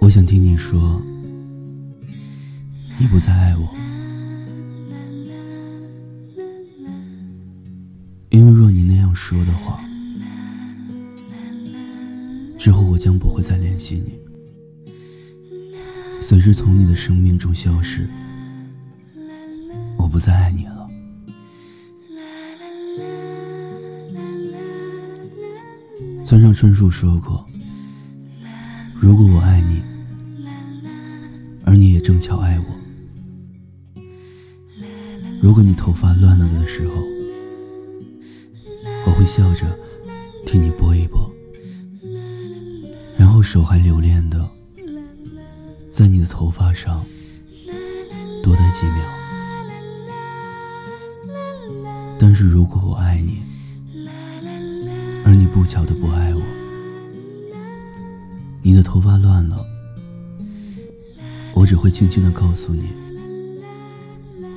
我想听你说，你不再爱我，因为若你那样说的话，之后我将不会再联系你，随之从你的生命中消失。我不再爱你了。村上春树说过：“如果我爱你，而你也正巧爱我，如果你头发乱了的时候，我会笑着替你拨一拨，然后手还留恋的在你的头发上多待几秒。”但是如果我爱你，而你不巧的不爱我，你的头发乱了，我只会轻轻的告诉你，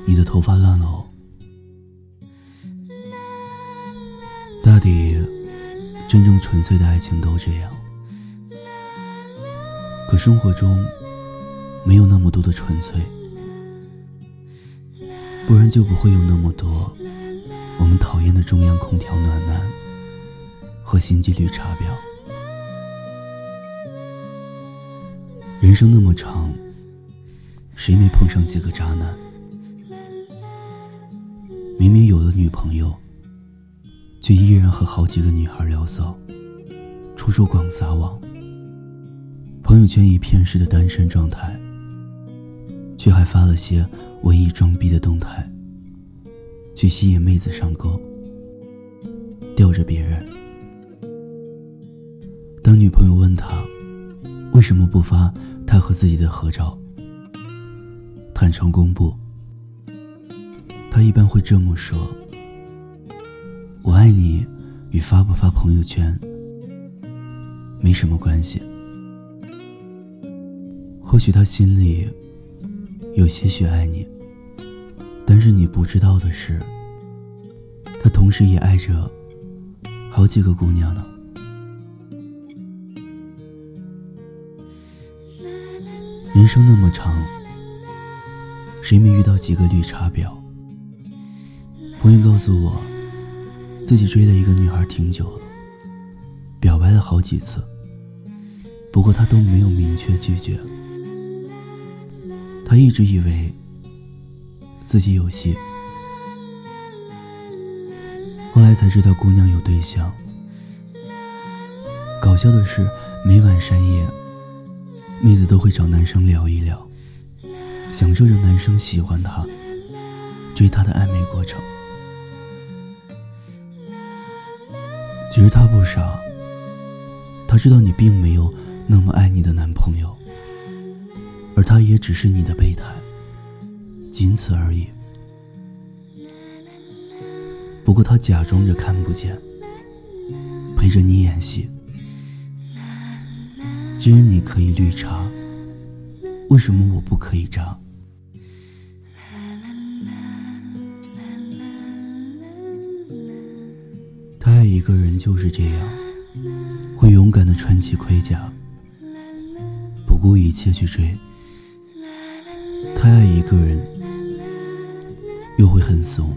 你的头发乱了哦。大抵，真正纯粹的爱情都这样。可生活中，没有那么多的纯粹，不然就不会有那么多。我们讨厌的中央空调暖男和心机绿茶婊。人生那么长，谁没碰上几个渣男？明明有了女朋友，却依然和好几个女孩聊骚，处处广撒网。朋友圈一片式的单身状态，却还发了些文艺装逼的动态。去吸引妹子上钩，吊着别人。当女朋友问他为什么不发他和自己的合照，坦诚公布，他一般会这么说：“我爱你，与发不发朋友圈没什么关系。”或许他心里有些许爱你。但是你不知道的是，他同时也爱着好几个姑娘呢。人生那么长，谁没遇到几个绿茶婊？朋友告诉我，自己追了一个女孩挺久了，表白了好几次，不过她都没有明确拒绝。他一直以为。自己有戏，后来才知道姑娘有对象。搞笑的是，每晚深夜，妹子都会找男生聊一聊，享受着男生喜欢她、追她的暧昧过程。其实他不傻，他知道你并没有那么爱你的男朋友，而他也只是你的备胎。仅此而已。不过他假装着看不见，陪着你演戏。既然你可以绿茶，为什么我不可以渣？他爱一个人就是这样，会勇敢的穿起盔甲，不顾一切去追。他爱一个人。又会很怂，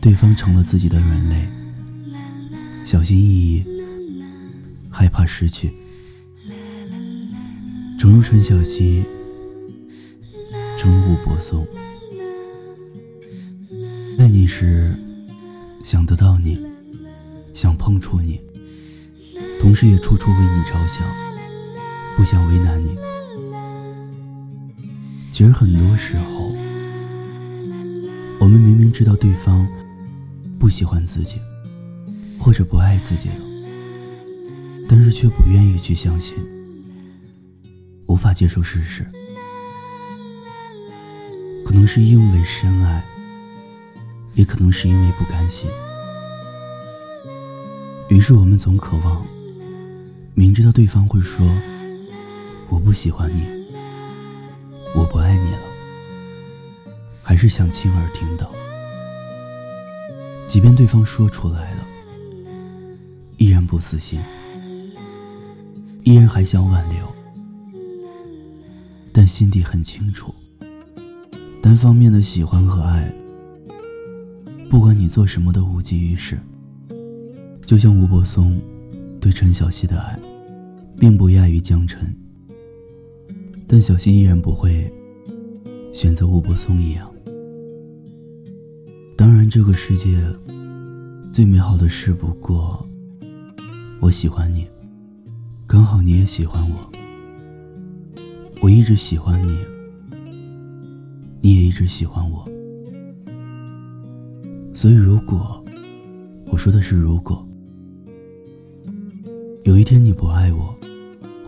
对方成了自己的软肋，小心翼翼，失去。正如陈小希，正如吴柏松，爱你时想得到你，想碰触你，同时也处处为你着想，不想为难你。其实很多时候。我们明明知道对方不喜欢自己，或者不爱自己，但是却不愿意去相信，无法接受事实。可能是因为深爱，也可能是因为不甘心。于是我们总渴望，明知道对方会说“我不喜欢你，我不爱你了”。还是想亲耳听到，即便对方说出来了，依然不死心，依然还想挽留。但心底很清楚，单方面的喜欢和爱，不管你做什么都无济于事。就像吴柏松对陈小希的爱，并不亚于江辰，但小希依然不会选择吴柏松一样。当然，这个世界最美好的事不过，我喜欢你，刚好你也喜欢我。我一直喜欢你，你也一直喜欢我，所以如果我说的是如果，有一天你不爱我，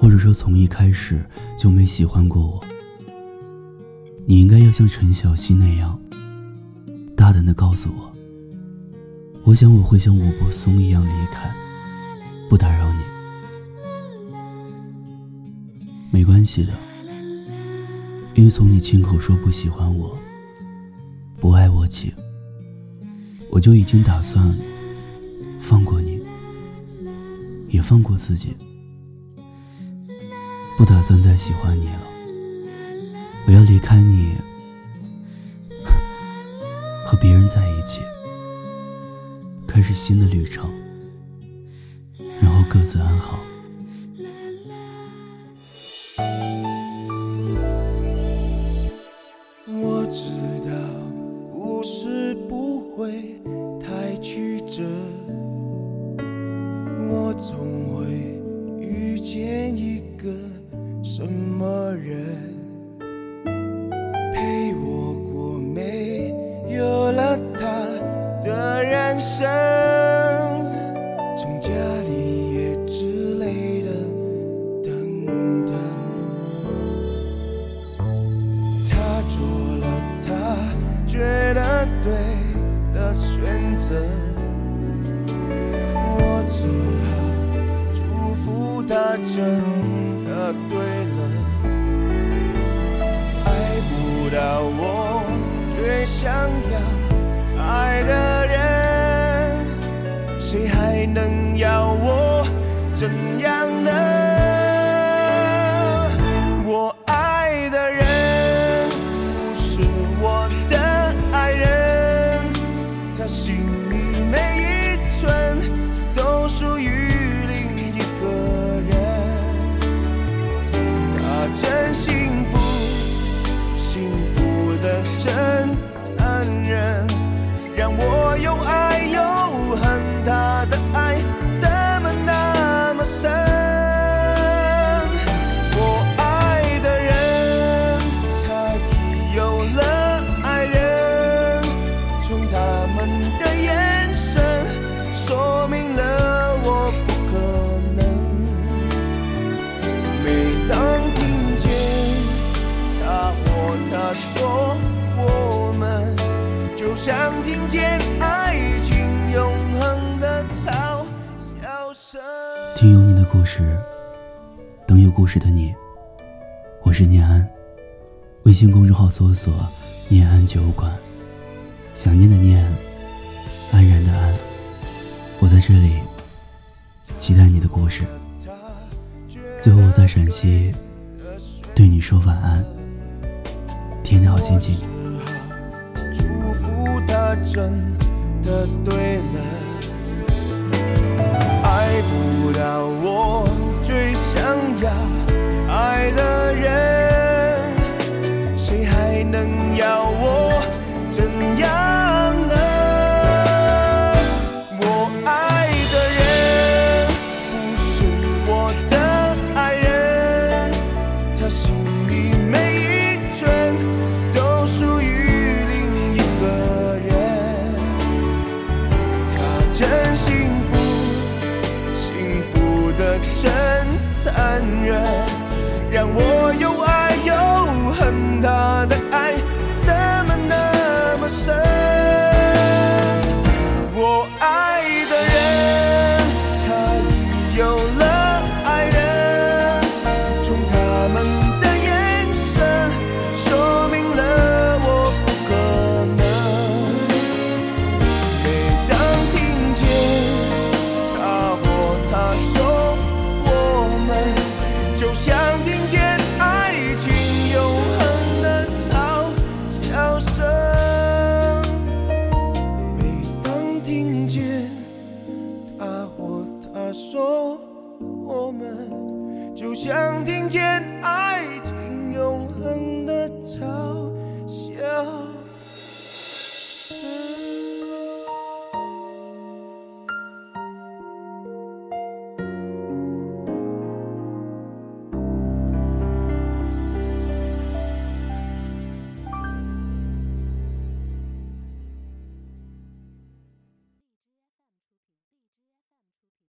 或者说从一开始就没喜欢过我，你应该要像陈小希那样，大胆的告诉我。我想我会像吴柏松一样离开，不打扰你，没关系的。因为从你亲口说不喜欢我、不爱我起，我就已经打算放过你，也放过自己，不打算再喜欢你了。我要离开你，和别人在一起，开始新的旅程，然后各自安好。着，我总会遇见一个什么人，陪我过没有了他的人生，成家立业之类的等等。他做了他觉得对的选择，真的对了，爱不到我却想要爱的人，谁还能要我怎样？我有爱有恨，他的爱怎么那么深？我爱的人，他已有了爱人。从他们的眼神说明了我不可能每当听见他或他说，我们就像听见。有你的故事，等有故事的你。我是念安，微信公众号搜索“念安酒馆”，想念的念，安然的安。我在这里，期待你的故事。最后，我在陕西对你说晚安。天天好心情。祝福他真的对了，给不到我最想要爱的